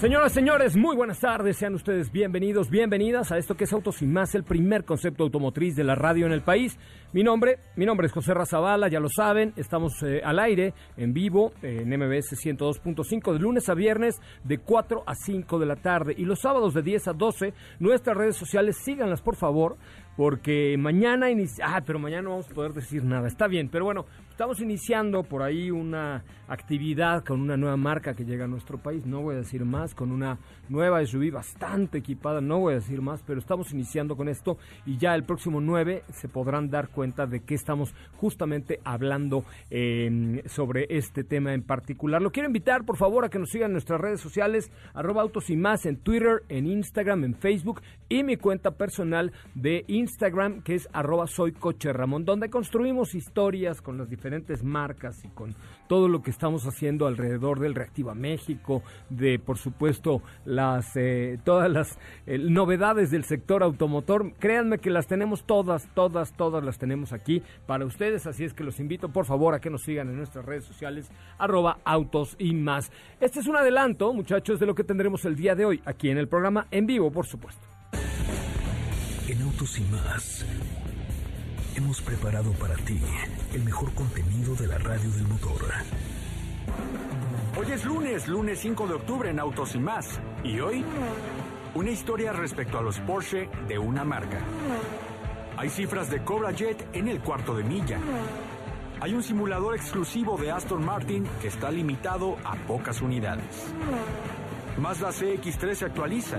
Señoras, señores, muy buenas tardes. Sean ustedes bienvenidos, bienvenidas a esto que es Autos y Más, el primer concepto automotriz de la radio en el país. Mi nombre, mi nombre es José Razabala, ya lo saben, estamos eh, al aire, en vivo, en MBS 102.5, de lunes a viernes, de 4 a 5 de la tarde. Y los sábados de 10 a 12, nuestras redes sociales, síganlas por favor, porque mañana inicia... Ah, pero mañana no vamos a poder decir nada. Está bien, pero bueno, estamos iniciando por ahí una actividad con una nueva marca que llega a nuestro país. No voy a decir más, con una nueva SUV bastante equipada. No voy a decir más, pero estamos iniciando con esto y ya el próximo 9 se podrán dar cuenta de que estamos justamente hablando eh, sobre este tema en particular. Lo quiero invitar, por favor, a que nos sigan en nuestras redes sociales, arroba autos y más en Twitter, en Instagram, en Facebook y mi cuenta personal de Instagram, que es arroba soy coche donde construimos historias con las diferentes marcas y con todo lo que estamos haciendo alrededor del Reactiva México, de por supuesto las eh, todas las eh, novedades del sector automotor. Créanme que las tenemos todas, todas, todas las tenemos aquí para ustedes, así es que los invito por favor a que nos sigan en nuestras redes sociales, arroba autos y más. Este es un adelanto, muchachos, de lo que tendremos el día de hoy, aquí en el programa en vivo, por supuesto. En Autos y más hemos preparado para ti el mejor contenido de la radio del motor. Hoy es lunes, lunes 5 de octubre en Autos y más. Y hoy, una historia respecto a los Porsche de una marca. Hay cifras de Cobra Jet en el cuarto de milla. Hay un simulador exclusivo de Aston Martin que está limitado a pocas unidades. Mazda CX3 se actualiza.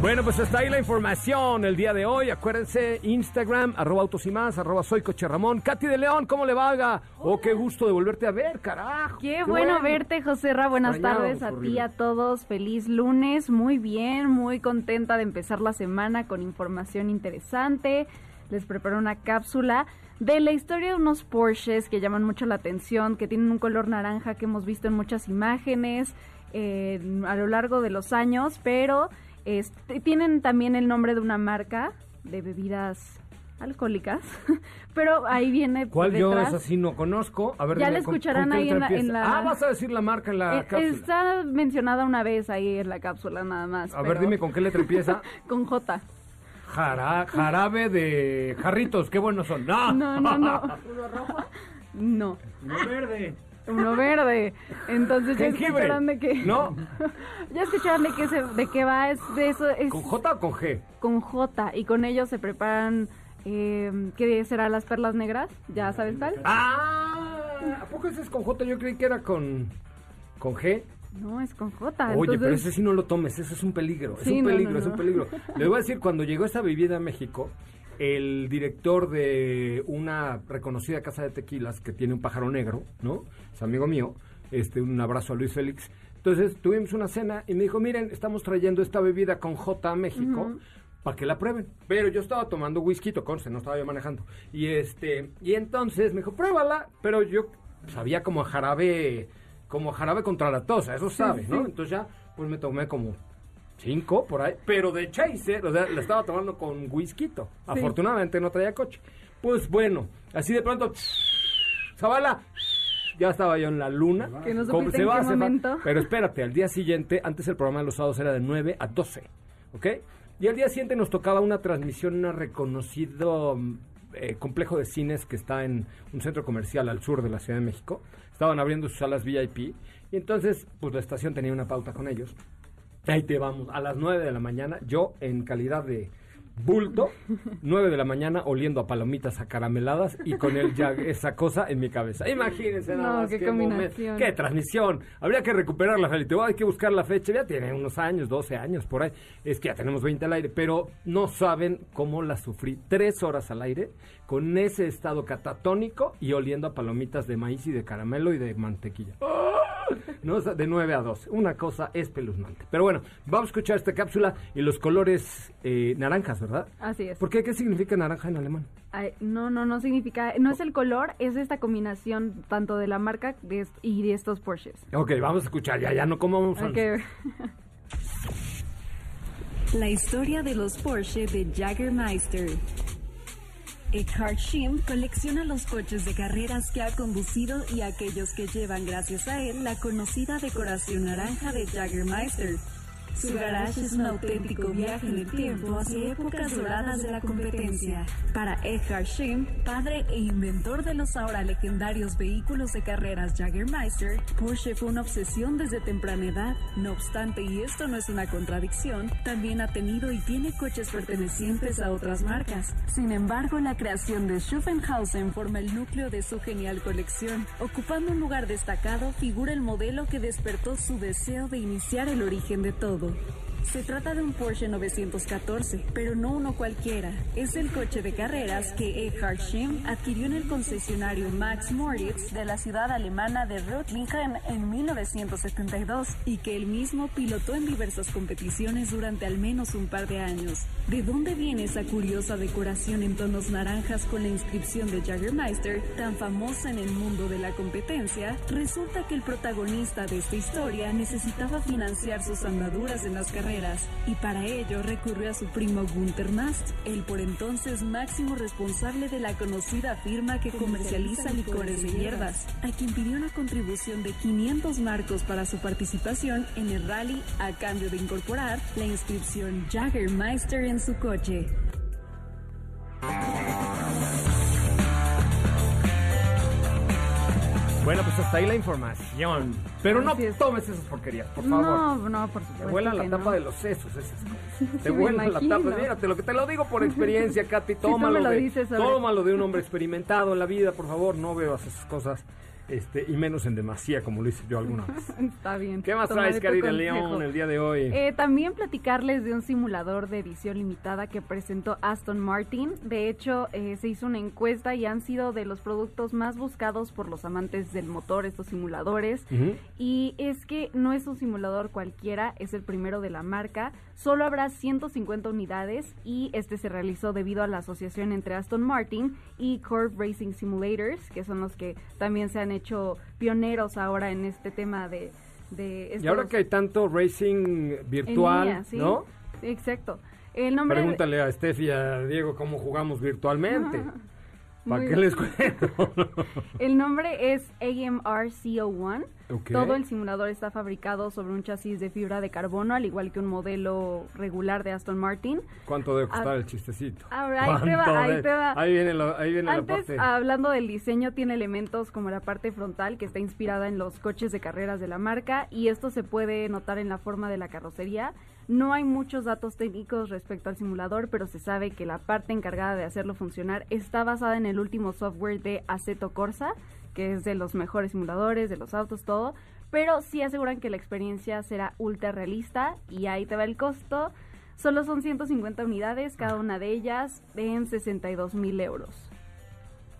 Bueno, pues está ahí la información el día de hoy. Acuérdense, Instagram, arroba autos y más, arroba soy coche Ramón. Katy de León, ¿cómo le va? Oh, qué gusto de volverte a ver, carajo. Qué, bueno, verte, José Ra. Buenas Extrañado, tardes a ti, a todos. Feliz lunes. Muy bien, muy contenta de empezar la semana con información interesante. Les preparo una cápsula de la historia de unos Porsches que llaman mucho la atención, que tienen un color naranja que hemos visto en muchas imágenes eh, a lo largo de los años, pero este, tienen también el nombre de una marca de bebidas alcohólicas, pero ahí viene ¿Cuál yo detrás. esa sí no conozco? A ver, Ya la ¿con- escucharán ahí en la- en la- Ah, vas a decir la marca en la Eh, cápsula. Está mencionada una vez ahí en la cápsula nada más. A ver, dime con qué letra empieza. Con J. Jara- jarabe de jarritos, qué buenos son. No, No, no, no. No. Uno verde. Uno verde. Entonces ya escucharon de qué. No, Ya escucharon de qué se, de qué va. Es de eso. Es ¿con J o con G? con J. Y con ellos se preparan. Eh, ¿Qué será? Las perlas negras. ¿Ya sabes cuál? Ah, ¿a poco ese es con J? Yo creí que era con, con G. No, es con J. Oye, pero ese sí no lo tomes, ese es un peligro, es un no, peligro, no, es un no. peligro. Les voy a decir, cuando llegó esta bebida a México, el director de una reconocida casa de tequilas que tiene un pájaro negro, ¿no? Es amigo mío, este, un abrazo a Luis Félix. Entonces tuvimos una cena y me dijo, miren, estamos trayendo esta bebida con J a México. Para que la prueben. Pero yo estaba tomando whisky, conste, no estaba yo manejando. Y este, y entonces me dijo, pruébala. Pero yo sabía como a jarabe, como a jarabe contra la tos, eso sabe, ¿no? Entonces ya, pues me tomé como cinco por ahí, pero de chaser, o sea, la estaba tomando con whisky. Afortunadamente no traía coche. Pues bueno, así de pronto, Zavala, ya estaba yo en la luna. Que no en qué se va. momento. Pero espérate, al día siguiente, antes el programa de los sábados era de 9 a 12, ¿ok? Y al día siguiente nos tocaba una transmisión en un reconocido mm, eh, complejo de cines que está en un centro comercial al sur de la Ciudad de México. Estaban abriendo sus salas VIP y entonces, pues la estación tenía una pauta con ellos. Ahí te vamos, a las 9 de la mañana, yo en calidad de, bulto, 9 de la mañana oliendo a palomitas acarameladas y con el ya esa cosa en mi cabeza. Imagínense nada No, más qué combinación. qué transmisión. Habría que recuperarla, Felipe. Hay que buscar la fecha. Ya tiene unos años, 12 años por ahí. Es que ya tenemos 20 al aire, pero no saben cómo la sufrí. Tres horas al aire con ese estado catatónico y oliendo a palomitas de maíz y de caramelo y de mantequilla. No, o sea, de 9 a 12. Una cosa espeluznante. Pero bueno, vamos a escuchar esta cápsula y los colores eh, naranjas, ¿verdad? Así es. ¿Por qué? ¿Qué significa naranja en alemán? Ay, no, no, no significa, no es el color, es esta combinación tanto de la marca de est- y de estos Porsches. Ok, vamos a escuchar. Ya, ya no como Hay que- La historia de los Porsche de Jagermeister. Eckhard Schimm colecciona los coches de carreras que ha conducido y aquellos que llevan gracias a él la conocida decoración naranja de Jagermeister. Su garage es un auténtico viaje en el tiempo hacia épocas doradas de la competencia. Para Eckhard Schimm, padre e inventor de los ahora legendarios vehículos de carreras Jagermeister, Porsche fue una obsesión desde temprana edad. No obstante, y esto no es una contradicción, también ha tenido y tiene coches pertenecientes a otras marcas. Sin embargo, la creación de Schuffenhausen forma el núcleo de su genial colección. Ocupando un lugar destacado figura el modelo que despertó su deseo de iniciar el origen de todo. Obrigada. Se trata de un Porsche 914, pero no uno cualquiera. Es el coche de carreras que Eckhard Schimm adquirió en el concesionario Max Moritz de la ciudad alemana de Reutlingen en 1972 y que él mismo pilotó en diversas competiciones durante al menos un par de años. ¿De dónde viene esa curiosa decoración en tonos naranjas con la inscripción de Jagermeister, tan famosa en el mundo de la competencia? Resulta que el protagonista de esta historia necesitaba financiar sus andaduras en las carreras y para ello recurrió a su primo Gunther Mast, el por entonces máximo responsable de la conocida firma que comercializa licores de hierbas, a quien pidió una contribución de 500 marcos para su participación en el rally a cambio de incorporar la inscripción Jagermeister en su coche. Bueno, pues hasta ahí la información. Pero no es. tomes esas porquerías, por favor. No, no, por Te supuesto. vuelan la tapa no. de los sesos esas cosas. Te vuelan la tapa. Mírate, lo que te lo digo por experiencia, Katy. Tómalo, me lo de, dices, tómalo de un hombre experimentado en la vida, por favor. No veas esas cosas. Este, y menos en demasía, como lo hice yo alguna vez. Está bien. ¿Qué más traes, consejo. León, el día de hoy? Eh, también platicarles de un simulador de edición limitada que presentó Aston Martin. De hecho, eh, se hizo una encuesta y han sido de los productos más buscados por los amantes del motor, estos simuladores. Y es que no es un simulador cualquiera, es el primero de la marca. Solo habrá 150 unidades y este se realizó debido a la asociación entre Aston Martin y Corp Racing Simulators, que son los que también se han hecho hecho pioneros ahora en este tema de... y ahora que hay tanto racing virtual, ¿no? Exacto. El nombre Pregúntale a Steph y a Diego cómo jugamos virtualmente. ¿Para qué les cuento? El nombre es AMRCO1 todo el simulador está fabricado sobre un chasis de fibra de carbono, al igual que un modelo regular de Aston Martin. ¿Cuánto debe costar ah, el chistecito? Ahí te va, ahí te va. Ahí viene, Antes, la parte. hablando del diseño, tiene elementos como la parte frontal, que está inspirada en los coches de carreras de la marca, y esto se puede notar en la forma de la carrocería. No hay muchos datos técnicos respecto al simulador, pero se sabe que la parte encargada de hacerlo funcionar está basada en el último software de Aceto Corsa, que es de los mejores simuladores, de los autos, todo. Pero sí aseguran que la experiencia será ultra realista y ahí te va el costo. Solo son 150 unidades, cada una de ellas en 62 mil euros.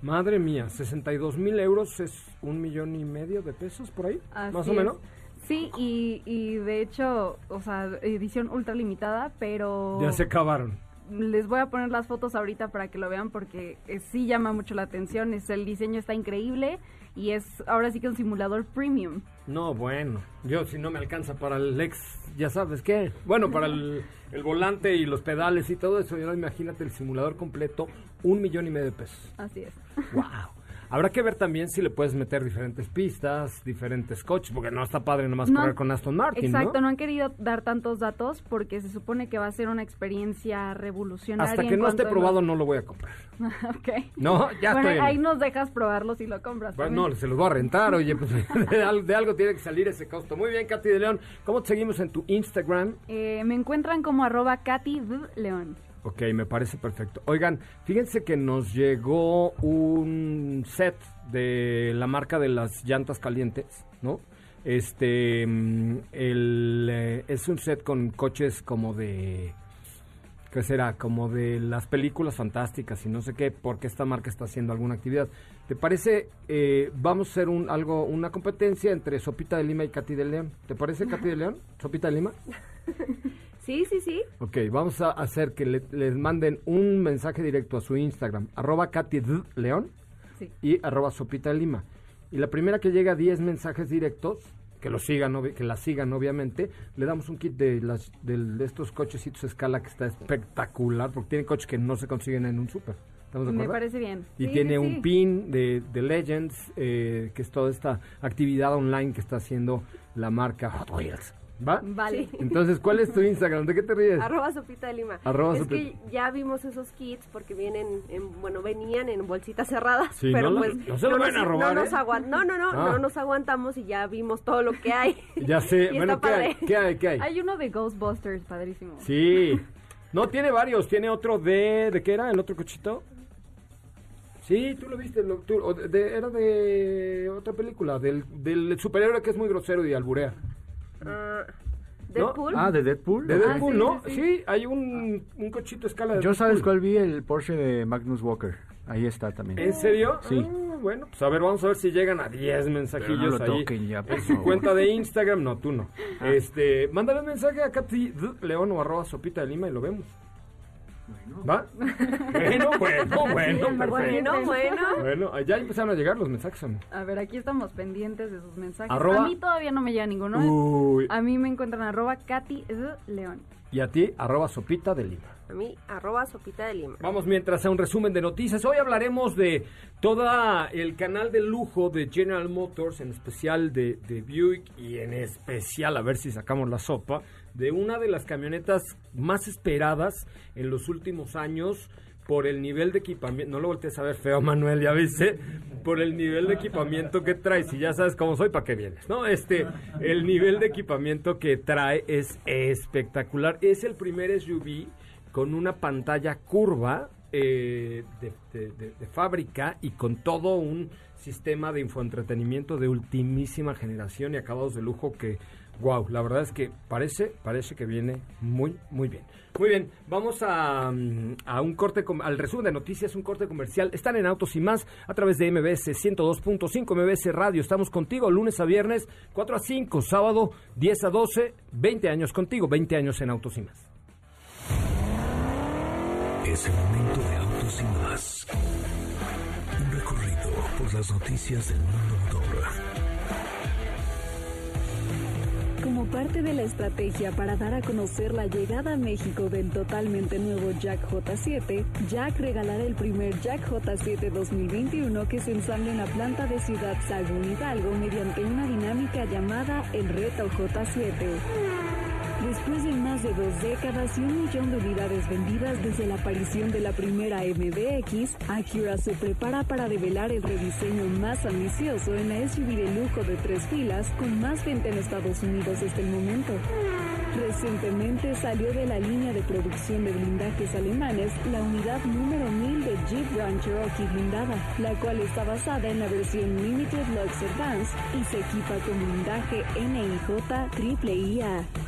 Madre mía, 62 mil euros es un millón y medio de pesos por ahí, Así más o es. menos. Sí, y, y de hecho, o sea, edición ultra limitada, pero Ya se acabaron. Les voy a poner las fotos ahorita para que lo vean porque eh, sí llama mucho la atención. Es, el diseño está increíble y es ahora sí que un simulador premium. No, bueno, yo si no me alcanza para el ex, ya sabes qué. Bueno, para el, el volante y los pedales y todo eso, ya imagínate el simulador completo, un millón y medio de pesos. Así es. Wow. Habrá que ver también si le puedes meter diferentes pistas, diferentes coches, porque no está padre nomás No, correr con Aston Martin, Exacto, ¿no? ¿no? han querido dar tantos datos porque se supone que va a ser una experiencia revolucionaria. Hasta que no esté probado no lo voy a comprar. ok. No, ya bueno, estoy en- ahí nos dejas probarlo si lo compras. También. no, se los voy a rentar, oye, pues de, al- de algo tiene que salir ese costo. Muy bien, Katy de León, ¿cómo te seguimos en tu Instagram? Eh, me encuentran como arroba Katy. León. Ok, me parece perfecto. Oigan, fíjense que nos llegó un set de la marca de las llantas calientes, ¿no? Este, mm, el, eh, es un set con coches como de, ¿qué será? Como de las películas fantásticas y no sé qué, porque esta marca está haciendo alguna actividad. ¿Te parece, eh, vamos a hacer un, algo, una competencia entre Sopita de Lima y Katy de León? ¿Te parece Katy de León? ¿Sopita de Lima? Sí, sí, sí. Ok, vamos a hacer que le- les manden un mensaje directo a su Instagram, arroba Katy D. León Sí. y arroba Sopita Lima. Y la primera que llega a 10 mensajes directos, que lo sigan, obvi- que la sigan obviamente, le damos un kit de, las, del- de estos cochecitos escala que está espectacular, porque tiene coches que no se consiguen en un súper. ¿Estamos de Me acuerdo? parece bien. Y Sí, tiene sí, un sí. pin de, de Legends, eh, que es toda esta actividad online que está haciendo la marca Hot Wheels. ¿Va? Vale. Entonces, ¿cuál es tu Instagram? ¿De qué te ríes? Arroba Sopita de Lima. Arroba es Sopita- que ya vimos esos kits porque vienen, en, bueno, venían en bolsitas cerradas. Sí, pero no lo- pues no se lo a nos- robar, No, nos ¿eh? no, no, no, Ah. no nos aguantamos y ya vimos todo lo que hay. Ya sé. Bueno, ¿qué hay? ¿Qué hay? ¿Qué hay? Hay uno de Ghostbusters, padrísimo. Sí. No, tiene varios. Tiene otro de... ¿De qué era? ¿El otro cochito? Sí, tú lo viste. lo- tú- o de- de- era de otra película. Del, del superhéroe que es muy grosero y alburea. Ah, ¿No? Deadpool. Ah, de Deadpool. De Ah, Deadpool, sí, ¿no? sí, Sí, sí. hay un, un cochito a escala de Yo sabes cuál vi, el Porsche de Magnus Walker. Ahí está también. ¿En serio? Sí. Ah, bueno, pues a ver, vamos a ver si llegan a 10 mensajillos Pero no lo ahí. toquen ya, por en su favor. cuenta de Instagram, no, tú no. Ah. Este, mándale un mensaje a Katy. León o arroba sopita de lima y lo vemos. ¿Va? bueno, bueno, bueno, perfecto. Bueno, bueno. Bueno, ya empezaron a llegar los mensajes. A ver, aquí estamos pendientes de sus mensajes. Arroba- A mí todavía no me llega ninguno. Uy. A mí me encuentran arroba Katy. León. Y a ti, arroba sopita de lima. A mí, arroba Sopita de Lima. Vamos mientras a un resumen de noticias. Hoy hablaremos de todo el canal de lujo de General Motors, en especial de, de Buick y en especial, a ver si sacamos la sopa, de una de las camionetas más esperadas en los últimos años por el nivel de equipamiento. No lo voltees a ver feo, Manuel, ya viste. Por el nivel de equipamiento que trae. Si ya sabes cómo soy, ¿para qué vienes? ¿No? Este, el nivel de equipamiento que trae es espectacular. Es el primer SUV con una pantalla curva eh, de, fábrica y con todo un sistema de infoentretenimiento de ultimísima generación y acabados de lujo que, wow, la verdad es que parece, parece que viene muy, muy bien. Muy bien, vamos a, mm, a un corte, al resumen de noticias, un corte comercial. Están en Autos y Más a través de MBS 102.5 MBS Radio. Estamos contigo lunes a viernes, 4 a 5, sábado 10 a 12, 20 años contigo, 20 años en Autos y Más. Es el momento de autos y más. Un recorrido por las noticias del mundo motor. Como parte de la estrategia para dar a conocer la llegada a México del totalmente nuevo Jack J7, Jack regalará el primer Jack J7 2021 que se ensambla en la planta de Ciudad Sagún Hidalgo mediante una dinámica llamada el Reto J7. Después de más de dos décadas y un millón de unidades vendidas desde la aparición de la primera MBX, Acura se prepara para develar el rediseño más ambicioso en la SUV de lujo de tres filas con más venta en Estados Unidos hasta el momento. Recientemente salió de la línea de producción de blindajes alemanes la unidad número 1000 de Jeep Grand Cherokee blindada, la cual está basada en la versión Limited Lux Advance y se equipa con blindaje NIJ Triple IA.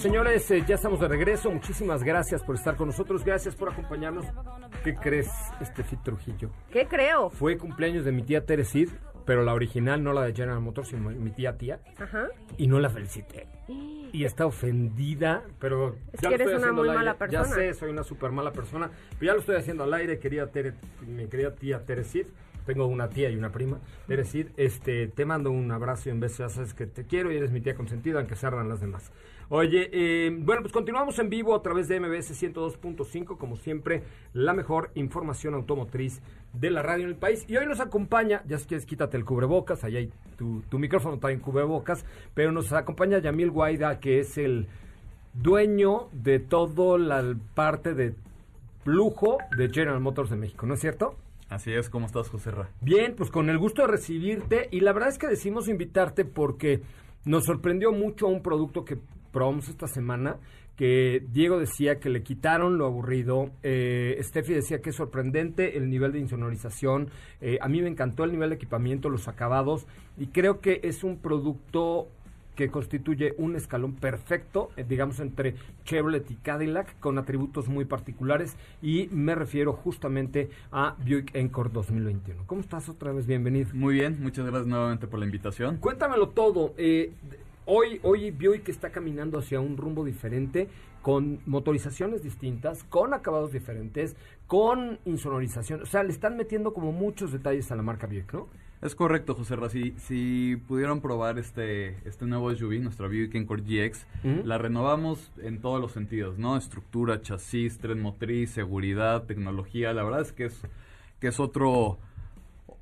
Señoras, señores, eh, ya estamos de regreso. Muchísimas gracias por estar con nosotros. Gracias por acompañarnos. ¿Qué crees, Estefi Trujillo? ¿Qué creo? Fue cumpleaños de mi tía Teresid, pero la original, no la de General Motors, sino mi tía tía. Ajá. Y no la felicité. Y está ofendida, pero Es ya que lo eres estoy una muy mala persona. Ya sé, soy una súper mala persona, pero ya lo estoy haciendo al aire, querida Tere, mi querida tía Teresid. Tengo una tía y una prima. Teresid, este, te mando un abrazo y en vez ya sabes que te quiero y eres mi tía consentida, aunque se ardan las demás. Oye, eh, bueno, pues continuamos en vivo a través de MBS 102.5, como siempre, la mejor información automotriz de la radio en el país. Y hoy nos acompaña, ya si quieres quítate el cubrebocas, ahí hay tu, tu micrófono está en cubrebocas, pero nos acompaña Yamil Guaida, que es el dueño de toda la parte de lujo de General Motors de México, ¿no es cierto? Así es, ¿cómo estás, José Ra? Bien, pues con el gusto de recibirte y la verdad es que decimos invitarte porque nos sorprendió mucho un producto que probamos esta semana que Diego decía que le quitaron lo aburrido, eh, Steffi decía que es sorprendente el nivel de insonorización, eh, a mí me encantó el nivel de equipamiento, los acabados y creo que es un producto que constituye un escalón perfecto, eh, digamos, entre Chevrolet y Cadillac, con atributos muy particulares, y me refiero justamente a Buick Encore 2021. ¿Cómo estás otra vez? Bienvenido. Muy bien, muchas gracias nuevamente por la invitación. Cuéntamelo todo. eh, hoy, hoy Buick está caminando hacia un rumbo diferente, con motorizaciones distintas, con acabados diferentes, con insonorización. O sea, le están metiendo como muchos detalles a la marca Buick, ¿no? Es correcto, José Ra. Si, si pudieron probar este, este nuevo SUV, nuestra Buick Encore GX, la renovamos en todos los sentidos, ¿no? Estructura, chasis, tren motriz, seguridad, tecnología. La verdad es que es, que es otro,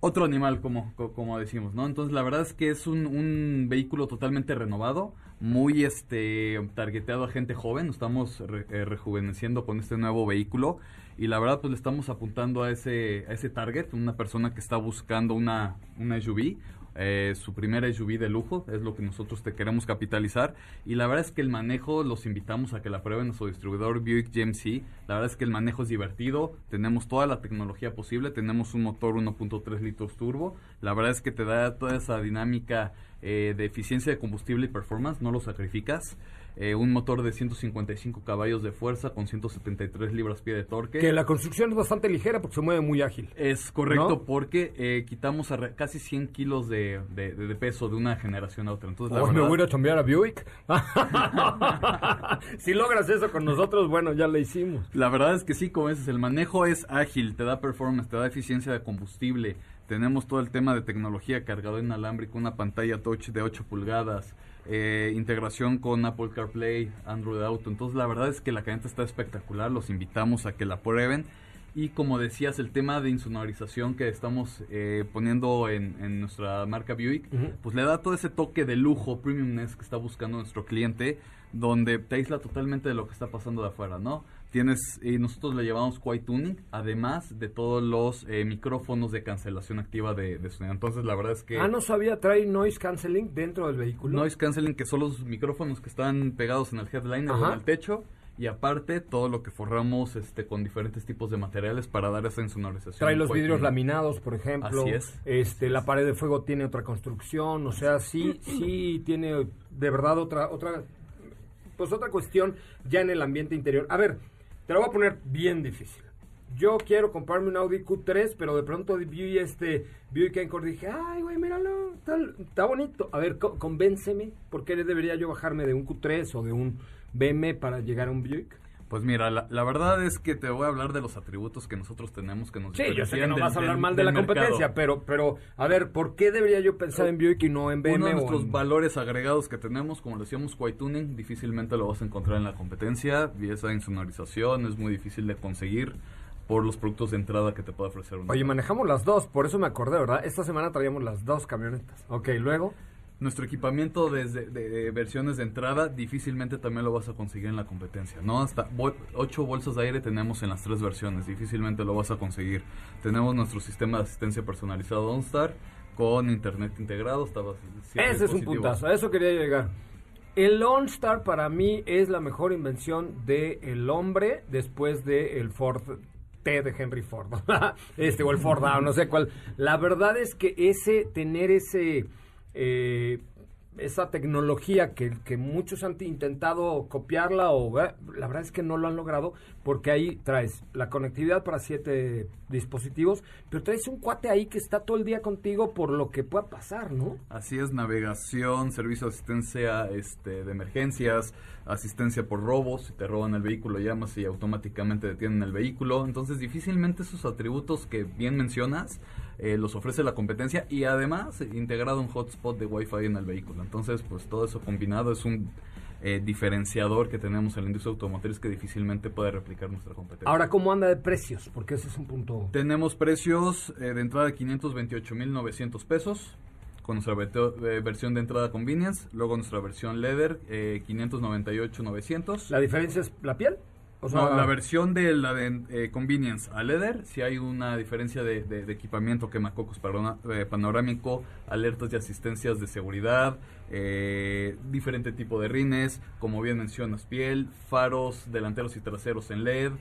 otro animal, como, co- como decimos, ¿no? Entonces, la verdad es que es un, un vehículo totalmente renovado, muy este targeteado a gente joven. Estamos eh, rejuveneciendo con este nuevo vehículo y la verdad, pues le estamos apuntando a ese, a ese target, una persona que está buscando una, una SUV. Eh, su primera SUV de lujo es lo que nosotros te queremos capitalizar. Y la verdad es que el manejo los invitamos a que la prueben en su distribuidor Buick GMC la verdad es que el manejo es divertido tenemos toda la tecnología posible tenemos un motor 1.3 litros turbo. La verdad es que te da toda esa dinámica eh, de eficiencia de combustible y performance no lo sacrificas Eh, un motor de 155 caballos de fuerza con 173 libras-pie de torque Que la construcción es bastante ligera porque se mueve muy ágil. es correcto ¿No? porque eh, quitamos a casi 100 kilos de, de- peso de una generación a otra. Entonces, la me voy a ir a Buick. si logras eso con nosotros, bueno, ya lo hicimos. la verdad es que sí, como dices, el manejo es ágil, te da performance, te da eficiencia de combustible. Tenemos todo el tema de tecnología cargador inalámbrico, una pantalla touch de 8 pulgadas, eh, integración con Apple CarPlay, Android Auto. Entonces, la verdad es que la camioneta está espectacular. Los invitamos a que la prueben. Y como decías, el tema de insonorización que estamos eh, poniendo en, en nuestra marca Buick, pues le da todo ese toque de lujo, premiumness que está buscando nuestro cliente, donde te aísla totalmente de lo que está pasando de afuera, ¿no? Tienes, y nosotros le llevamos Quiet Tuning, además de todos los eh, micrófonos de cancelación activa de, de sonido. Entonces, la verdad es que Ah, no sabía, trae noise canceling dentro del vehículo. noise canceling, que son los micrófonos que están pegados en el headliner o en el techo, y aparte todo lo que forramos este con diferentes tipos de materiales para dar esa insonorización. Trae los vidrios Tuning. laminados, por ejemplo. Así es. Este, la pared de fuego tiene otra construcción, o sea, sí, sí tiene de verdad otra, otra, pues otra cuestión ya en el ambiente interior. A ver, te lo voy a poner bien difícil. Yo quiero comprarme un Audi Q3, pero de pronto vi este Buick Encore dije, ay, güey, míralo, está, está bonito. A ver, co- convénceme, ¿por qué debería yo bajarme de un Q3 o de un BM para llegar a un Buick? Pues mira, la, la verdad es que te voy a hablar de los atributos que nosotros tenemos que nos Sí, yo sé que no del- vas a hablar del- mal de la mercado. competencia, pero, pero, a ver, ¿por qué debería yo pensar en Buick y no en BMW? Uno de nuestros en- valores agregados que tenemos, como lo decíamos, Tuning, difícilmente lo vas a encontrar en la competencia y esa insonorización es muy difícil de conseguir por los productos de entrada que te puede ofrecer una. Oye, manejamos las dos, por eso me acordé, ¿verdad? Esta semana traíamos las dos camionetas. Ok, luego. Nuestro equipamiento desde de, de versiones de entrada difícilmente también lo vas a conseguir en la competencia, ¿no? Hasta 8 bolsas de aire tenemos en las tres versiones, difícilmente lo vas a conseguir. Tenemos nuestro sistema de asistencia personalizado OnStar con internet integrado. Estaba Ese es un puntazo, a eso quería llegar. El OnStar para mí es la mejor invención del hombre después del Ford T de Henry Ford. este o el Ford no sé cuál. La verdad es que ese, tener ese... eh, esa tecnología que, muchos han intentado copiarla o la verdad es que no lo han logrado porque ahí traes la conectividad para siete dispositivos, pero traes un cuate ahí que está todo el día contigo por lo que pueda pasar, ¿no? Así es, navegación, servicio de asistencia este, de emergencias, asistencia por robos, si te roban el vehículo llamas y automáticamente detienen el vehículo, entonces difícilmente esos atributos que bien mencionas eh, los ofrece la competencia y además integrado un hotspot de Wi-Fi en el vehículo, entonces pues todo eso combinado es un eh, diferenciador que tenemos en la industria automotriz que difícilmente puede replicar nuestra competencia. Ahora, ¿cómo anda de precios? Porque ese es un punto... Tenemos precios eh, de entrada de 528.900 pesos con nuestra eh, versión de entrada convenience, luego nuestra versión leather eh, 598.900. ¿La diferencia es la piel? O sea, no, la versión de la de eh, convenience a leather, si hay una diferencia de, de- de equipamiento, quemacocos parona- eh, panorámico, alertas y asistencias de seguridad, eh, diferente tipo de rines, como bien mencionas, piel, faros delanteros y traseros en LED,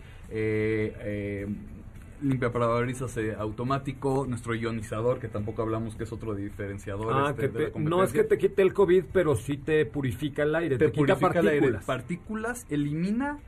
limpia parabrisas eh, automático, nuestro ionizador, que tampoco hablamos que es otro diferenciador. Ah, este, que de la no es que te quite el COVID, pero sí te purifica el aire, te, te quita purifica el aire. partículas. Partículas, elimina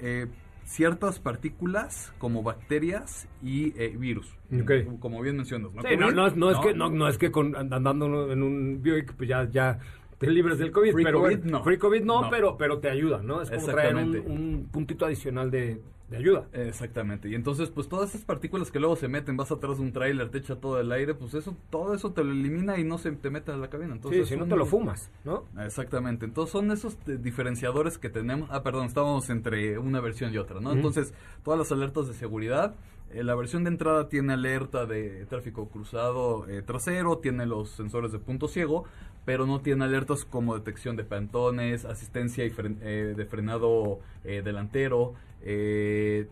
eh, ciertas partículas como bacterias y eh, virus. Ok. Como bien mencionas. ¿no? Sí, no, no, es- no es que no, no es que con, andando en un Buick pues ya ya te libres del COVID, Free pero COVID, no. free COVID no, No. pero pero te ayuda, ¿no? Es como traer un, puntito adicional de, de ayuda. Exactamente. Y entonces, pues todas esas partículas que luego se meten, vas atrás de un tráiler, te echa todo el aire, pues eso, todo eso te lo elimina y no se te mete a la cabina. Entonces, sí, si no te lo fumas, ¿no? Exactamente. Entonces son esos diferenciadores que tenemos. Ah, perdón, estábamos entre una versión y otra, ¿no? Entonces, todas las alertas de seguridad. eh, la versión de entrada tiene alerta de tráfico cruzado eh, trasero, tiene los sensores de punto ciego, pero no tiene alertas como detección de pantones, asistencia y fren- eh, de frenado eh, delantero, eh,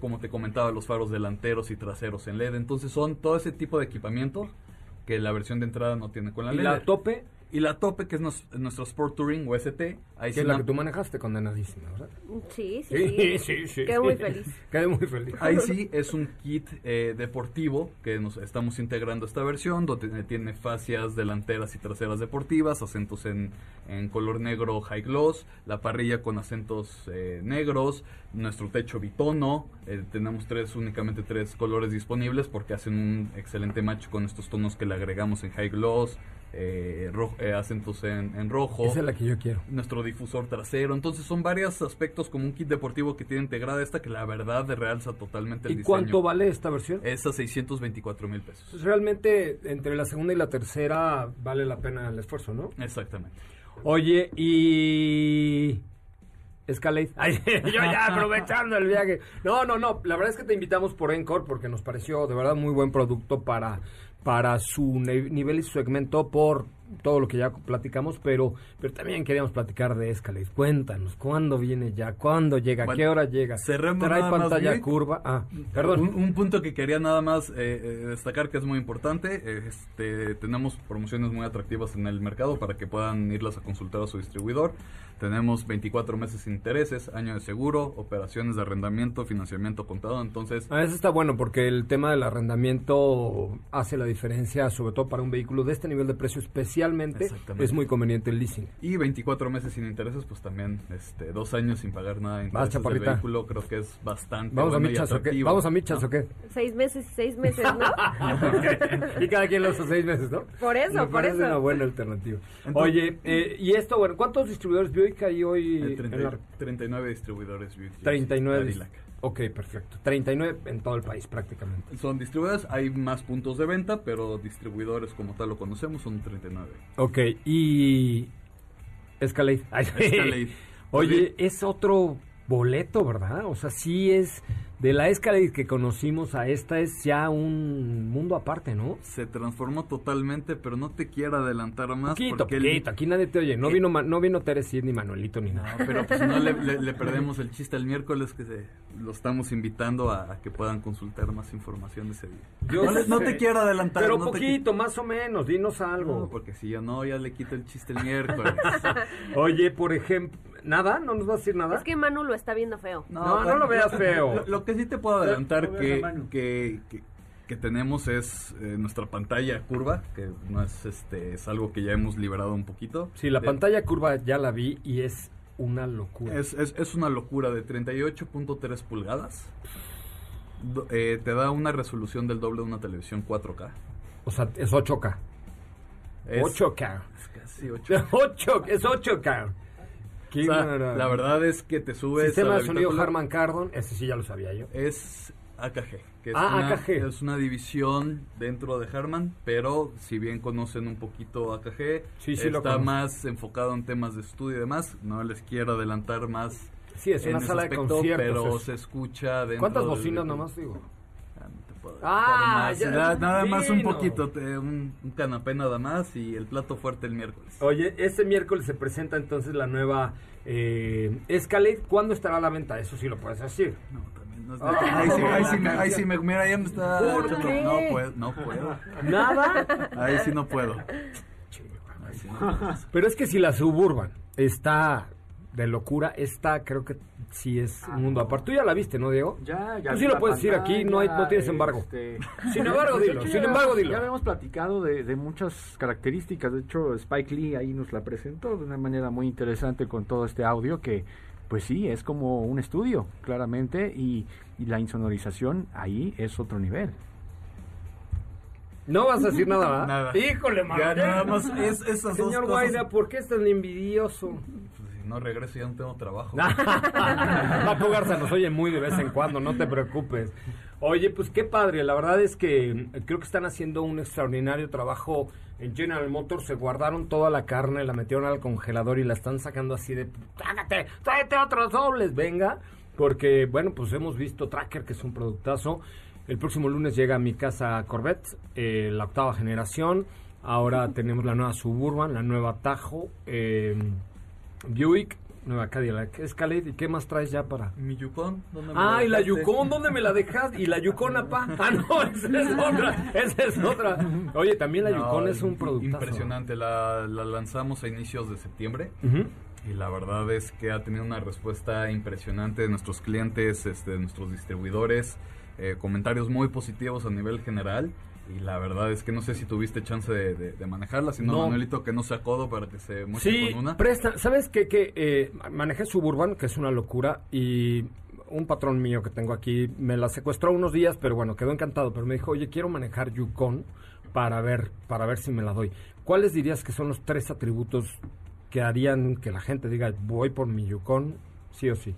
como te comentaba, los faros delanteros y traseros en LED. Entonces son todo ese tipo de equipamiento que la versión de entrada no tiene con la Y LED. la tope, Y la tope, que es nos- nuestro Sport Touring o ST, ahí que es la que tú manejaste condenadísima, ¿verdad? Sí, sí, sí. sí, sí. Quedé muy feliz. Quedé muy feliz. Ahí sí es un kit eh, deportivo que nos estamos integrando a esta versión, donde tiene fascias delanteras y traseras deportivas, acentos en, en color negro high gloss, la parrilla con acentos eh, negros, nuestro techo bitono, eh, tenemos tres únicamente tres colores disponibles porque hacen un excelente match con estos tonos que le agregamos en high gloss, eh, eh, acentos en, en rojo. Esa es la que yo quiero. nuestro difusor trasero. Entonces son varios aspectos como un kit deportivo que tiene integrada esta que la verdad realza totalmente el ¿Y diseño. cuánto vale esta versión? Es a 624 mil pesos. Pues realmente entre la segunda y la tercera vale la pena el esfuerzo, ¿no? Exactamente. Oye, y... Escalade. Ay, yo ya aprovechando el viaje. No, no, no. La verdad es que te invitamos por Encore porque nos pareció de verdad muy buen producto para, para su nivel y su segmento por todo lo que ya platicamos, pero, pero también queríamos platicar de Escalade. Cuéntanos, ¿cuándo viene ya? ¿Cuándo llega? Bueno, ¿Qué hora llega? cerremos ¿Trae nada pantalla curva? Ah, perdón. Un, un punto que quería nada más eh, eh, destacar que es muy importante, este, tenemos promociones muy atractivas en el mercado para que puedan irlas a consultar a su distribuidor. Tenemos 24 meses sin intereses, año de seguro, operaciones de arrendamiento, financiamiento contado, entonces Ah, eso está bueno porque el tema del arrendamiento hace la diferencia, sobre todo para un vehículo de este nivel de precio especialmente, Exactamente. es muy conveniente el leasing. Y 24 meses sin intereses, pues también este, dos años sin pagar nada de intereses del vehículo, creo que es bastante ¿Vamos a bueno michas o qué? ¿Vamos a michas ¿no? o qué? Seis meses, seis meses, ¿no? y cada quien los seis meses, ¿no? Por eso, Me por eso. una buena alternativa. Entonces- Oye, eh, y esto, bueno, ¿cuántos distribuidores Buick hay hoy? Eh, en 30 la- 39 distribuidores Buick, 39. Ok, perfecto. 39 en todo el país prácticamente. Son distribuidores, hay más puntos de venta, pero distribuidores como tal lo conocemos son 39. Ok, y... Escalade. Escalade. Oye, es otro boleto, ¿verdad? O sea, sí es... De la Escalade que conocimos a esta es ya un mundo aparte, ¿no? Se transformó totalmente, pero no te quiero adelantar más Poquito, porque el- poquito, aquí nadie te oye. No vino, Ma- no vino Teresid ni Manuelito ni nada. No, pero pues no le, le- le perdemos el chiste el miércoles que se, lo estamos invitando a, a que puedan consultar más información ese día. Yo no, te quiero adelantar. Pero no te poquito, más o menos, dinos algo. Porque si yo no, ya le quito el chiste el miércoles. Oye, por ejemplo, ¿nada? ¿No nos vas a decir nada? Es que Manu lo está viendo feo. No, no lo veas feo. Lo, lo que sí te puedo adelantar No que, que, que que tenemos es eh, nuestra pantalla curva, que no es este es algo que ya hemos liberado un poquito. Sí, la De- pantalla curva ya la vi y es una locura. Es, es, es una locura de 38.3 pulgadas. Do- eh, te da una resolución del doble de una televisión 4K. O sea, es 8K. Es- 8K. es casi 8K. 8, es 8K. Qué O sea, maravilla. la verdad es que te subes Sistema al de sonido. Harman Kardon, ese sí ya lo sabía yo. Es AKG. Que es Ah, una, AKG. Es una división dentro de Harman, pero si bien conocen un poquito AKG, Sí, sí está más enfocado en temas de estudio y demás. No les quiero adelantar más. Sí, es en una ese sala de conciertos, Pero es- se escucha dentro ¿Cuántas del- bocinas nomás digo? Ah, más. ya, nada, nada más un poquito, te- un, un canapé nada más y el plato fuerte el miércoles. Oye, este miércoles se presenta entonces la nueva eh, Escalade. ¿Cuándo estará a la venta? Eso sí lo puedes decir. No, también no es- Ah. ahí sí, ahí sí, me- ahí sí me, mira, ya me está. No puedo, no puedo. ¿Nada? Ahí sí no puedo. Ahí sí no puedo. Pero es que si la Suburban está de locura, esta creo que sí es un mundo aparte. Tú ya la viste, ¿no, Diego? Ya, ya Tú sí lo puedes decir aquí, no, hay, no tienes embargo. este, Sin embargo, dilo. Sin ya- embargo, dilo. Ya habíamos platicado de, de muchas características. De hecho, Spike Lee ahí nos la presentó de una manera muy interesante con todo este audio que, pues sí, es como un estudio, claramente, y, y la insonorización ahí es otro nivel. No vas a decir nada, ¿verdad? Nada. Híjole, Ya mano. nada más es, esas dos Señor cosas. Guaida, ¿por qué es tan envidioso? No regreso ya no tengo trabajo. Paco Garza nos oye muy de vez en cuando, no te preocupes. Oye, pues qué padre, la verdad es que mm, creo que están haciendo un extraordinario trabajo en General Motors, se guardaron toda la carne, la metieron al congelador y la están sacando así de, trágate, tráete otros dobles, venga, porque bueno, pues hemos visto Tracker, que es un productazo, el próximo lunes llega a mi casa Corvette, eh, la octava generación, ahora tenemos la nueva Suburban, la nueva Tajo, eh, Buick, nueva Cadillac Escalade, ¿y qué más traes ya para...? Mi Yukon, ¿dónde me Ah, y la? Yukon, ¿dónde me la dejas? Y la Yukon, apá. Ah, no, esa es otra. Esa es otra. Oye, también la No, Yukon es un producto. Impresionante, la, la lanzamos a inicios de septiembre. Y la verdad es que ha tenido una respuesta impresionante de nuestros clientes, este, de nuestros distribuidores, eh, comentarios muy positivos a nivel general. Y la verdad es que no sé si tuviste chance de, de- de manejarla, si no. Manuelito, que no se acodo para que se muestre Sí, con una. presta. ¿Sabes qué? Que eh, manejé Suburban, que es una locura, y un patrón mío que tengo aquí me la secuestró unos días, pero bueno, quedó encantado. Pero me dijo, oye, quiero manejar Yukon para ver, para ver si me la doy. ¿Cuáles dirías que son los tres atributos que harían que la gente diga, voy por mi Yukon, sí o sí?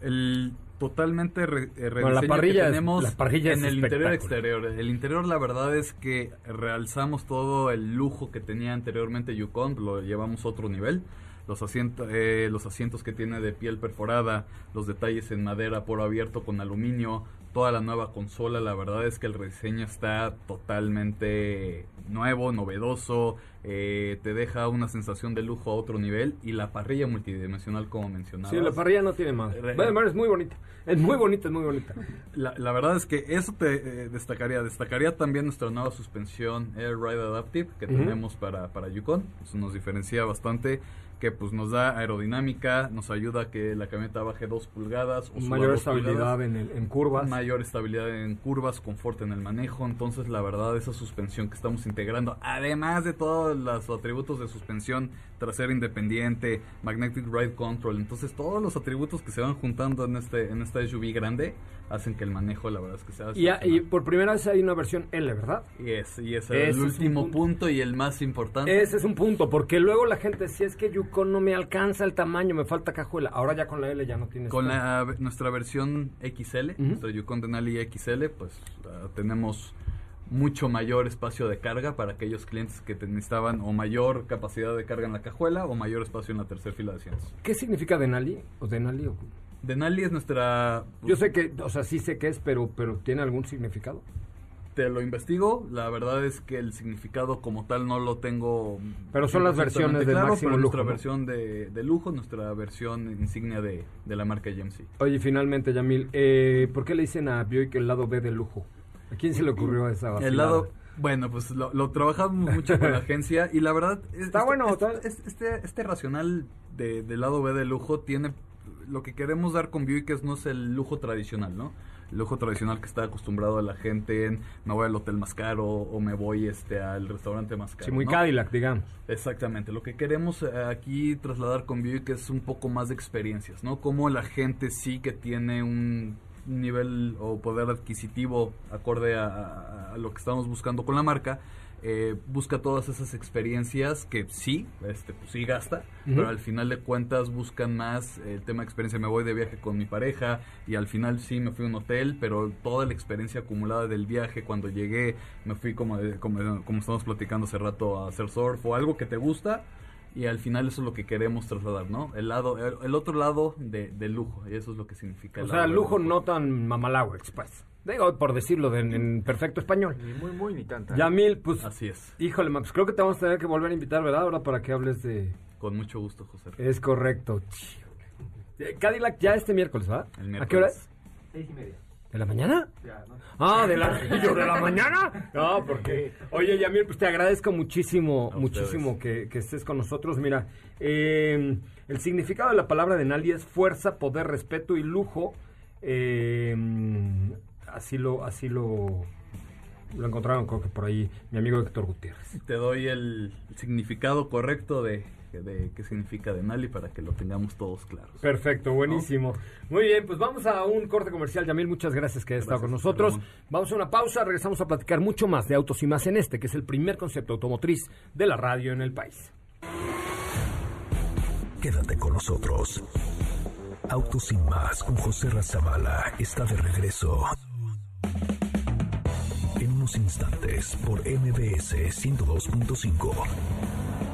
El totalmente re, eh, Bueno, la rediseño parrilla que es- tenemos la parrilla en el interior exterior. El interior la verdad es que realzamos todo el lujo que tenía anteriormente Yukon, lo llevamos a otro nivel. Los asientos, eh, los asientos que tiene de piel perforada, los detalles en madera, poro abierto con aluminio, toda la nueva consola, la verdad es que el rediseño está totalmente nuevo, novedoso, eh, te deja una sensación de lujo a otro nivel y la parrilla multidimensional como mencionabas. Sí, la parrilla no tiene más. Es muy bonita. Es muy bonita, es muy bonita. La, la verdad es que eso te eh, destacaría. Destacaría también nuestra nueva suspensión Air Ride Adaptive que tenemos para, para Yukon. Eso nos diferencia bastante. Que pues nos da aerodinámica, nos ayuda a que la camioneta baje 2 pulgadas. O Mayor dos estabilidad pulgadas. en, el- en curvas. Mayor estabilidad en curvas, confort en el manejo. Entonces, la verdad, esa suspensión que estamos integrando, además de todos los atributos de suspensión trasera independiente, magnetic ride control, entonces todos los atributos que se van juntando en este en esta SUV grande hacen que el manejo, la verdad es que sea Y, a- y por primera vez hay una versión L, ¿verdad? y es, y ese es el último punto. punto. y el más importante. Ese es un punto, porque luego la gente decía, es que Yukon no me alcanza el tamaño, me falta cajuela. Ahora ya con la L ya no tienes. Con la, nuestra versión XL, nuestra Yukon Denali XL, pues ah, tenemos mucho mayor espacio de carga para aquellos clientes que necesitaban o mayor capacidad de carga en la cajuela o mayor espacio en la tercera fila de asientos. ¿Qué significa Denali? ¿O Denali? o- Denali es nuestra... pues, Yo sé que, o sea, sí sé qué es, pero, pero ¿tiene algún significado? Te lo investigo, la verdad es que el significado como tal no lo tengo... Pero son las 100% versiones del claro, máximo pero lujo, Nuestra ¿no? versión de, de lujo, nuestra versión insignia de, de la marca GMC. Oye, finalmente, Yamil, eh, ¿por qué le dicen a Buick el lado B de lujo? ¿A quién se le ocurrió esa El vacilada? lado, bueno, pues lo, lo trabajamos mucho con la agencia y la verdad... es- Está este- bueno, Este, este, este- este racional de, del lado B de lujo tiene... Lo que queremos dar con Buick es, no es el lujo tradicional, ¿no? el lujo tradicional que está acostumbrado a la gente en me voy al hotel más caro o me voy este al restaurante más caro. Sí, muy ¿no? Cadillac, digamos. Exactamente, lo que queremos eh, aquí trasladar con Buick es un poco más de experiencias, ¿no? Como la gente sí que tiene un nivel o poder adquisitivo acorde a, a- a lo que estamos buscando con la marca, eh, busca todas esas experiencias que sí, este, pues sí gasta, pero al final de cuentas buscan más el tema de experiencia. Me voy de viaje con mi pareja y al final sí me fui a un hotel, pero toda la experiencia acumulada del viaje, cuando llegué, me fui como, como, como estamos platicando hace rato a hacer surf o algo que te gusta. Y al final eso es lo que queremos trasladar, ¿no? El lado, el, el otro lado de, del lujo, y eso es lo que significa. O el sea, lujo no tan mamalagüex, pues. Digo, por decirlo de- en perfecto español. Ni muy, muy, ni tanta. Yamil, pues, Así es, híjole, pues creo que te vamos a tener que volver a invitar, ¿verdad? Ahora para que hables de... con mucho gusto, José. Es correcto. Eh, Cadillac ya este miércoles, ¿va? El ¿A qué hora miércoles. es? Seis y media. ¿De la mañana? Ya, ¿no? Ah, de la, ¿Y yo, de la mañana. No, porque. Oye, Yamil, pues te agradezco muchísimo, A muchísimo que, que estés con nosotros. Mira, eh, el significado de la palabra de Nali es fuerza, poder, respeto y lujo. Eh, así lo, así lo, lo encontraron, creo que por ahí, mi amigo Héctor Gutiérrez. Te doy el significado correcto de, de qué significa Denali para que lo tengamos todos claros. Perfecto, buenísimo. Muy bien, pues vamos a un corte comercial. Yamil, muchas gracias que hayas estado con Gracias, nosotros. Ramón. Vamos a una pausa, regresamos a platicar mucho más de autos y más en este, que es el primer concepto automotriz de la radio en el país. Quédate con nosotros. Autos sin más con José Razabala está de regreso. En unos instantes por MBS 102.5.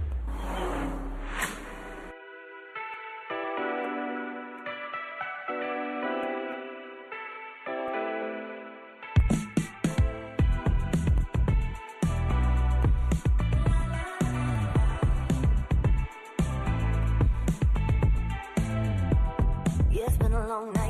It's been a long night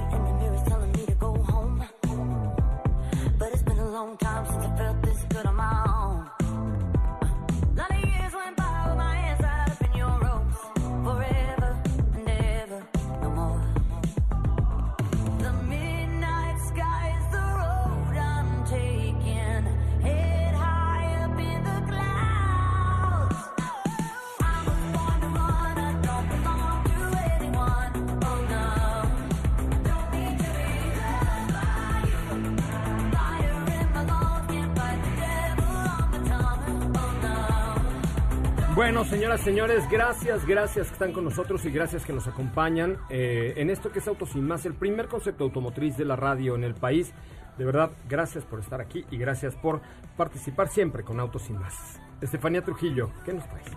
Bueno, señoras, señores, gracias, gracias que están con nosotros y gracias que nos acompañan eh, en esto que es Autos Más, el primer concepto automotriz de la radio en el país. De verdad, gracias por estar aquí y gracias por participar siempre con Autos Sin Más. Estefanía Trujillo, ¿qué nos traes?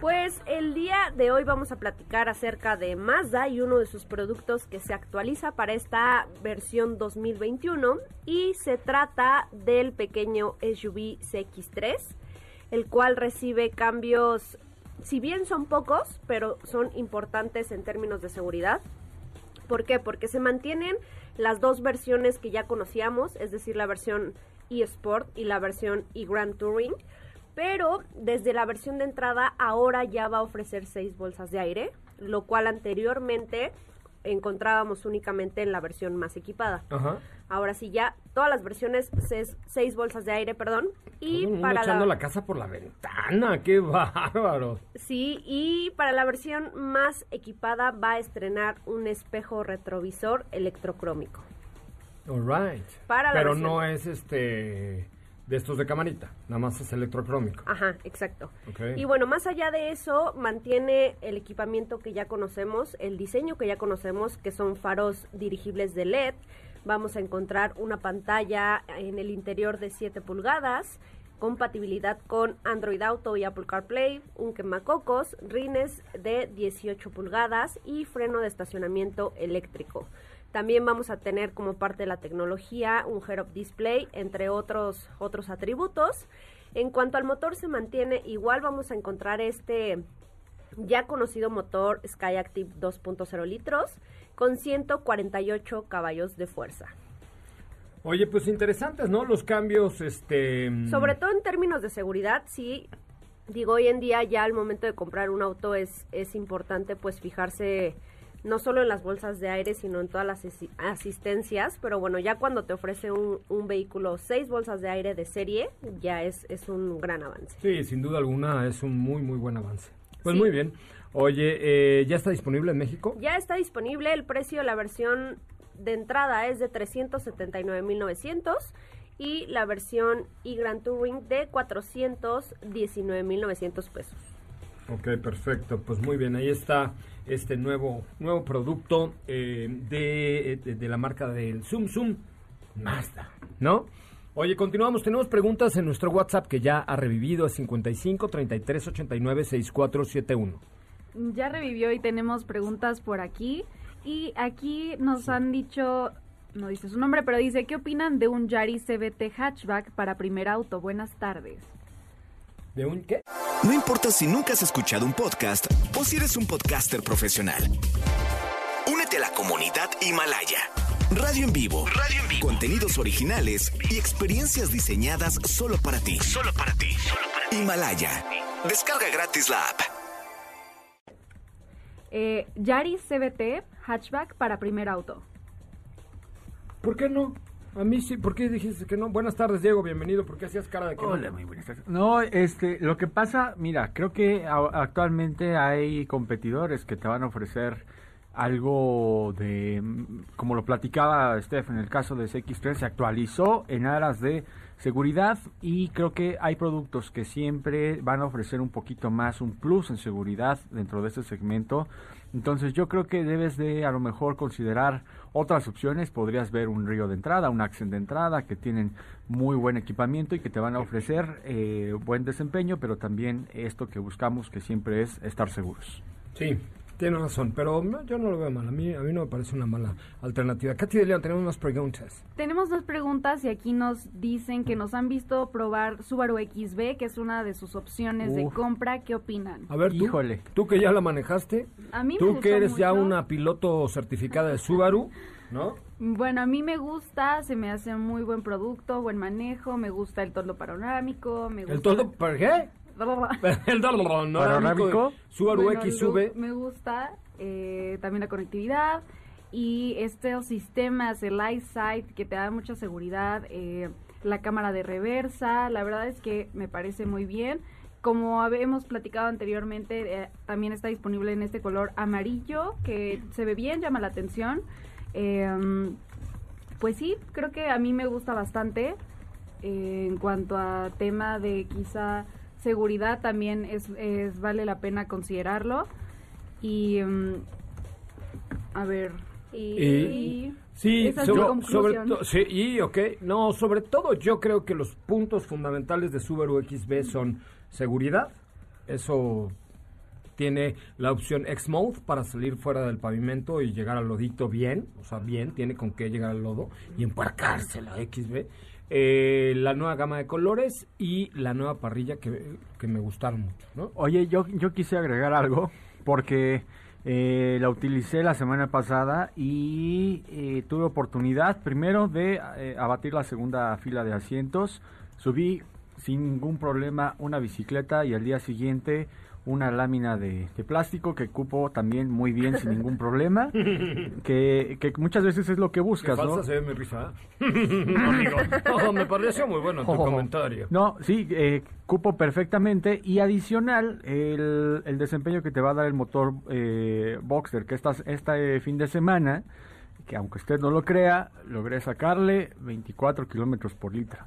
Pues el día de hoy vamos a platicar acerca de Mazda y uno de sus productos que se actualiza para esta versión 2021 y se trata del pequeño SUV CX3, el cual recibe cambios, si bien son pocos, pero son importantes en términos de seguridad. ¿Por qué? Porque se mantienen las dos versiones que ya conocíamos, es decir, la versión eSport y la versión eGrand Touring. Pero desde la versión de entrada ahora ya va a ofrecer seis bolsas de aire, lo cual anteriormente encontrábamos únicamente en la versión más equipada. Ajá. Ahora sí ya todas las versiones seis bolsas de aire, perdón, y mundo para echando la, la casa por la ventana, qué bárbaro. sí y para la versión más equipada va a estrenar un espejo retrovisor electrocrómico. All right. Para la Pero versión- no es este de estos de camarita, nada más es electrocrómico. Ajá, exacto. Ok. Y bueno, más allá de eso, mantiene el equipamiento que ya conocemos, el diseño que ya conocemos, que son faros dirigibles de LED. Vamos a encontrar una pantalla en el interior de 7 pulgadas, compatibilidad con Android Auto y Apple CarPlay, un quemacocos, rines de 18 pulgadas y freno de estacionamiento eléctrico. También vamos a tener como parte de la tecnología un head-up display, entre otros, otros atributos. En cuanto al motor se mantiene igual, vamos a encontrar este ya conocido motor Skyactiv 2.0 litros con 148 caballos de fuerza. Oye, pues interesantes, ¿no? Los cambios, este... mm, Sobre todo en términos de seguridad, sí, digo, hoy en día ya al momento de comprar un auto es, es importante pues fijarse no solo en las bolsas de aire, sino en todas las asi- asistencias, pero bueno, ya cuando te ofrece un, un vehículo seis bolsas de aire de serie, ya es, es un gran avance. Sí, sin duda alguna es un muy, muy buen avance. Pues Sí. muy bien. Oye, eh, ¿ya está disponible en México? Ya está disponible el precio de la versión de entrada es de 379.900 y la versión y Grand Touring de 419.900 pesos. Ok, perfecto. Pues muy bien, ahí está este nuevo, nuevo producto eh, de, de- de la marca del Zoom Zoom Mazda, ¿no? Oye, continuamos. Tenemos preguntas en nuestro WhatsApp que ya ha revivido. Es 55 33 89 6471. Ya revivió y tenemos preguntas por aquí. Y aquí nos han dicho, no dice su nombre, pero dice, ¿qué opinan de un Yaris CBT hatchback para primer auto? Buenas tardes. ¿De un qué? No importa si nunca has escuchado un podcast o si eres un podcaster profesional. Únete a la comunidad Himalaya. Radio en vivo. Radio en vivo. Contenidos originales y experiencias diseñadas solo para ti. Solo para ti. Himalaya. Descarga gratis la app. Eh, Yaris CBT hatchback para primer auto. ¿Por qué no? A mí sí. ¿Por qué dijiste que no? Buenas tardes, Diego. Bienvenido. ¿Por qué hacías cara de que no? Hola, muy buenas tardes. No, este, lo que pasa, mira, creo que a- actualmente hay competidores que te van a ofrecer algo de, mm, como lo platicaba Steph en el caso de CX3, se actualizó en aras de seguridad y creo que hay productos que siempre van a ofrecer un poquito más, un plus en seguridad dentro de este segmento. Entonces yo creo que debes de a lo mejor considerar otras opciones. Podrías ver un Río de entrada, un Accent de entrada que tienen muy buen equipamiento y que te van a ofrecer eh, buen desempeño, pero también esto que buscamos que siempre es estar seguros. Sí, tiene razón, pero no, yo no lo veo mal. A mí, a mí no me parece una mala alternativa. Katy de León, tenemos unas preguntas. Tenemos dos preguntas y aquí nos dicen que nos han visto probar Subaru XB, que es una de sus opciones de compra. ¿Qué opinan? A ver, tú, Híjole. tú que ya la manejaste, A mí me tú gustó que eres ya una piloto certificada de Subaru, ¿no? Bueno, a mí me gusta, se me hace muy buen producto, buen manejo, me gusta el toldo panorámico, me gusta... ¿El todo por qué? El ¿Panorámico? Subaru Bueno, X sube. Me gusta eh, también la conectividad y estos sistemas, el EyeSight, que te da mucha seguridad, eh, la cámara de reversa, la verdad es que me parece muy bien. Como habíamos platicado anteriormente, eh, también está disponible en este color amarillo, que se ve bien, llama la atención. Eh, pues sí, creo que a mí me gusta bastante. Eh, en cuanto a tema de quizá seguridad, también es, es- vale la pena considerarlo. Y mm, a ver. Y- Sí, esa es mi sobre, conclusión. sobre todo, sí, y ok, no, sobre todo yo creo que los puntos fundamentales de Subaru XB son seguridad, eso tiene la opción X-Mode para salir fuera del pavimento y llegar al lodito bien, o sea, bien, tiene con qué llegar al lodo y emparcarse la XB. Eh, la nueva gama de colores y la nueva parrilla que, que me gustaron mucho. Oye, yo, yo quise agregar algo porque eh, la utilicé la semana pasada y eh, tuve oportunidad primero de abatir la segunda fila de asientos. Subí sin ningún problema una bicicleta y al día siguiente una lámina de, de plástico que cupo también muy bien sin ningún problema. que, que muchas veces es lo que Qué buscas, ¿no? falsa se ve mi risa. ¿eh? Amigo, no, me pareció muy bueno tu Oh. comentario. No, sí, eh, cupo perfectamente y adicional el, el desempeño que te va a dar el motor eh, Boxster, que estas, este fin de semana, que aunque usted no lo crea, logré sacarle 24 kilómetros por litro.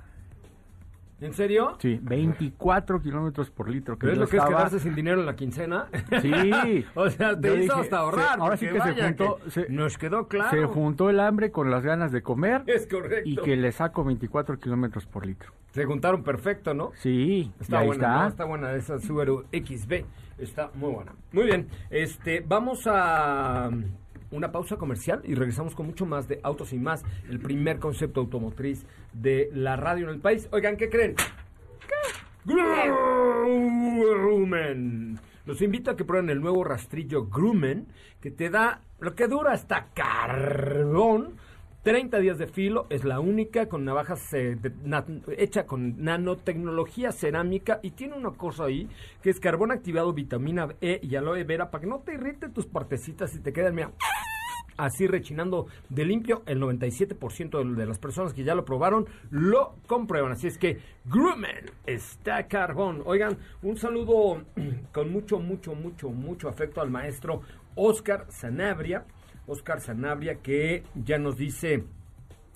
¿En serio? Sí, 24 kilómetros por litro. ¿Pero es yo lo que es quedarse sin dinero en la quincena? Sí. o sea, te Yo hizo dije, hasta ahorrar. se- ahora sí que se juntó- que se- nos quedó claro. Se juntó el hambre con las ganas de comer Es correcto. y que le saco 24 kilómetros por litro. Se juntaron perfecto, ¿no? Sí, Está buena, está. ¿no? Está buena esa Subaru XB. Está muy buena. Muy bien. Este, vamos a una pausa comercial y regresamos con mucho más de Autos y Más, el primer concepto automotriz de la radio en el país. Oigan, ¿qué creen? Grumman. Los invito a que prueben el nuevo rastrillo Grumman, que te da lo que dura hasta carbón. 30 días de filo, es la única con navajas eh, de- hecha con nanotecnología cerámica y tiene una cosa ahí que es carbón activado, vitamina E y aloe vera para que no te irriten tus partecitas y te queden, mira, así rechinando de limpio. El 97% de, de las personas que ya lo probaron lo comprueban. Así es que Grumman está carbón. Oigan, un saludo con mucho, mucho, mucho, mucho afecto al maestro Oscar Sanabria. Oscar Sanabria que ya nos dice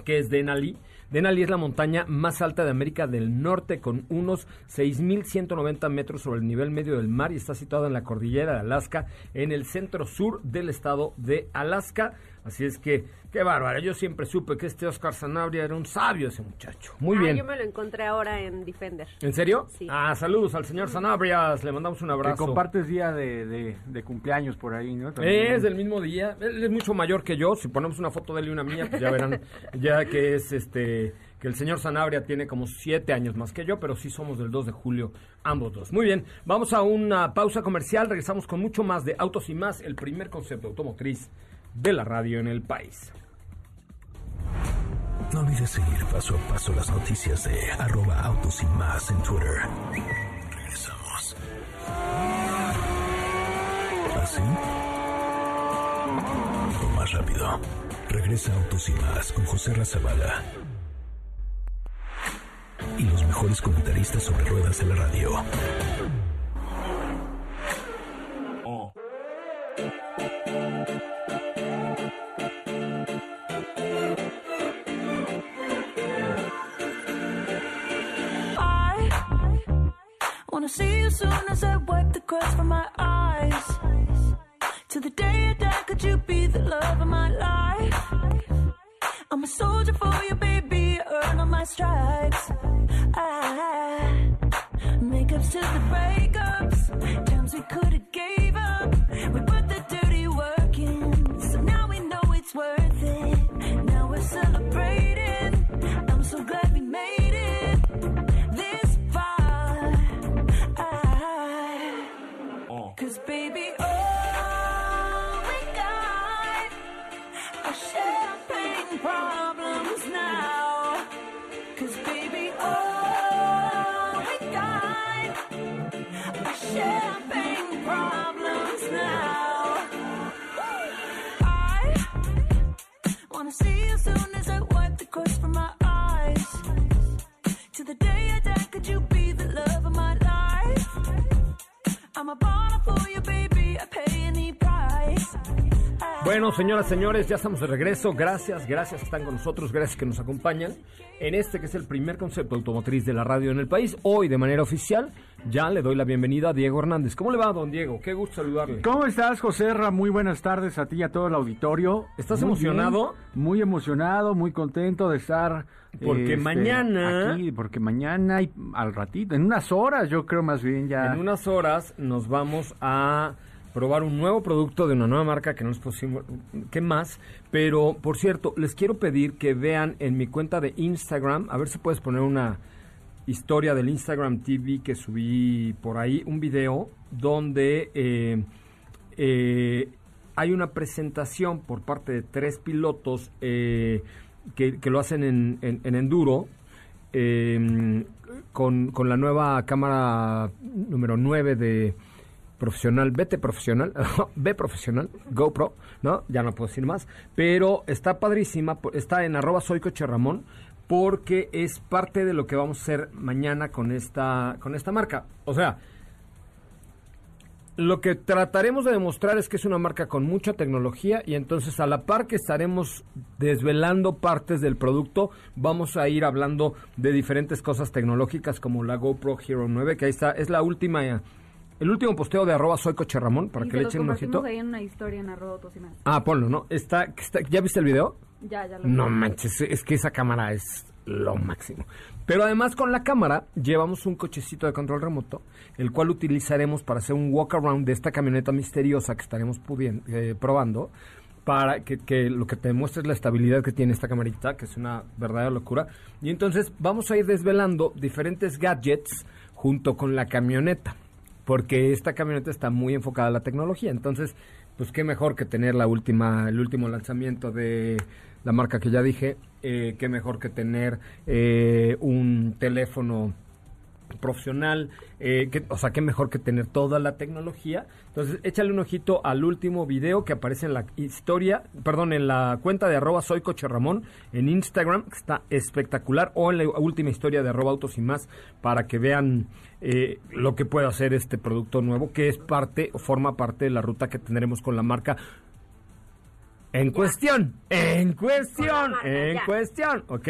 que es Denali. Denali es la montaña más alta de América del Norte con unos 6.190 metros sobre el nivel medio del mar y está situada en la cordillera de Alaska en el centro sur del estado de Alaska. Así es que, qué bárbaro. Yo siempre supe que este Oscar Sanabria era un sabio ese muchacho. Muy Ah, bien. Yo me lo encontré ahora en Defender. ¿En serio? Sí. Ah, saludos al señor Sanabria. Le mandamos un Que abrazo. compartes día de, de- de cumpleaños por ahí, ¿no? También. Es del mismo día. Él es mucho mayor que yo. Si ponemos una foto de él y una mía, pues ya verán ya que es este que el señor Sanabria tiene como siete años más que yo, pero sí somos del 2 de julio ambos dos. Muy bien, vamos a una pausa comercial. Regresamos con mucho más de Autos y Más, el primer concepto automotriz de la radio en el país. No olvides seguir paso a paso las noticias de arroba autos y más en Twitter. Regresamos. ¿Así? O más rápido. Regresa Autos y más con José Razabala. Y los mejores comentaristas sobre ruedas de la radio. Bueno, señoras, señores, ya estamos de regreso. Gracias, gracias que están con nosotros, gracias que nos acompañan en este que es el primer concepto automotriz de la radio en el país. Hoy, de manera oficial, ya le doy la bienvenida a Diego Hernández. ¿Cómo le va, don Diego? Qué gusto saludarle. ¿Cómo estás, José Ra? Muy buenas tardes a ti y a todo el auditorio. ¿Estás Muy emocionado? bien, muy emocionado, muy contento de estar. Porque este, mañana- Aquí, porque mañana y al ratito, en unas horas, yo creo más bien ya. En unas horas nos vamos a probar un nuevo producto de una nueva marca que no es posible, ¿qué más? Pero, por cierto, les quiero pedir que vean en mi cuenta de Instagram, a ver si puedes poner una historia del Instagram TV que subí por ahí, un video donde eh, eh, hay una presentación por parte de tres pilotos eh, que, lo hacen en, en- en enduro, con, con la nueva cámara número 9 de profesional, vete profesional, B profesional, GoPro, ¿no? Ya no puedo decir más, pero está padrísima, está en arroba soy Ramón, porque es parte de lo que vamos a hacer mañana con esta, con esta marca. O sea, lo que trataremos de demostrar es que es una marca con mucha tecnología y entonces a la par que estaremos desvelando partes del producto, vamos a ir hablando de diferentes cosas tecnológicas como la GoPro Hero 9, que ahí está, es la última, el último posteo de arroba soy coche Ramón, para y que le echen un ojito. ahí en una historia en arroba autos y más. Ah, ponlo, ¿no? Está, está- ¿Ya viste el video? Ya, ya lo No vi. manches, es que esa cámara es lo máximo. Pero además con la cámara llevamos un cochecito de control remoto, el cual utilizaremos para hacer un walk around de esta camioneta misteriosa que estaremos eh, probando para que, que lo que te demuestre es la estabilidad que tiene esta camarita, que es una verdadera locura. Y entonces vamos a ir desvelando diferentes gadgets junto con la camioneta. Porque esta camioneta está muy enfocada a la tecnología. Entonces, pues qué mejor que tener la última, el último lanzamiento de la marca que ya dije, eh, qué mejor que tener eh, un teléfono profesional, eh, que, o sea, qué mejor que tener toda la tecnología. Entonces, échale un ojito al último video que aparece en la historia, perdón, en la cuenta de arroba soy Coche Ramón en Instagram, que está espectacular, o en la última historia de arroba autos y más, para que vean eh, lo que puede hacer este producto nuevo, que es parte, o forma parte de la ruta que tendremos con la marca en cuestión, en cuestión, en cuestión, ¿ok?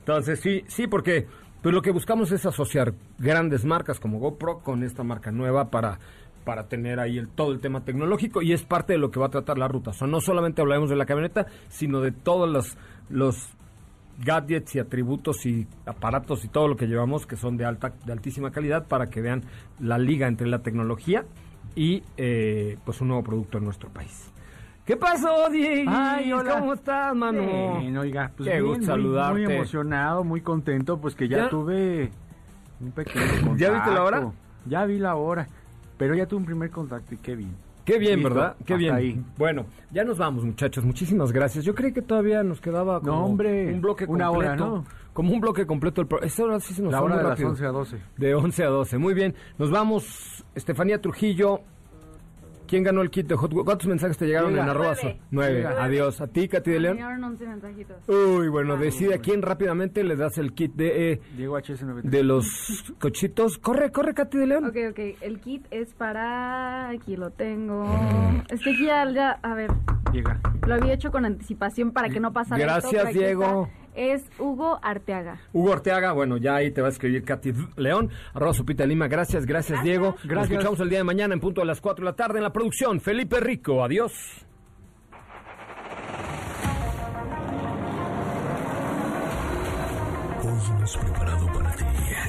Entonces sí, sí, porque pues lo que buscamos es asociar grandes marcas como GoPro con esta marca nueva para para tener ahí el, todo el tema tecnológico y es parte de lo que va a tratar la ruta. O sea, no solamente hablaremos de la camioneta, sino de todos los, los gadgets y atributos y aparatos y todo lo que llevamos que son de alta de altísima calidad para que vean la liga entre la tecnología y eh, pues un nuevo producto en nuestro país. ¿Qué pasó, Diego? Ay, hola. ¿Cómo estás, mano? Bien, oiga, pues Qué bien, gusto muy- saludarte. Muy emocionado, muy contento, pues que ya, ¿Ya? tuve un pequeño contacto. ¿Ya viste la hora? Ya vi la hora, pero ya tuve un primer contacto y qué bien. Qué bien, Listo, ¿verdad? Qué bien. ahí. Bueno, ya nos vamos, muchachos. Muchísimas gracias. Yo creí que todavía nos quedaba como No, hombre, un bloque una completo. hora, ¿no? Como un bloque completo. El pro- Esta hora sí se nos La hora de las rápido. 11 a 12. De 11 a 12. Muy bien. Nos vamos. Estefanía Trujillo. ¿Quién ganó el kit de Hot Wheels? ¿Cuántos mensajes te llegaron Llega. en arroba? Nueve. Adiós. A ti, Katy de León. Llegaron 11 mensajitos. Uy, bueno, decide a quién rápidamente le das el kit de, eh, Diego HS93. de los cochitos. Corre, corre, Katy de León. Ok, ok. El kit es para... Aquí lo tengo. Este aquí ya, ya- a ver, Llega. lo había hecho con anticipación para que no pasara Gracias, Diego. está. Es Hugo Arteaga. Hugo Orteaga, bueno, ya ahí te va a escribir Katy León, arroba Supita Lima, gracias, gracias, Diego. Nos Gracias. escuchamos el día de mañana en punto a las 4 de la tarde en la producción. Felipe Rico, adiós. Hoy hemos preparado para ti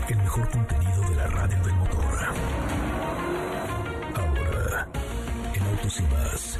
el mejor contenido de la radio del motor. Ahora, en Autos y más,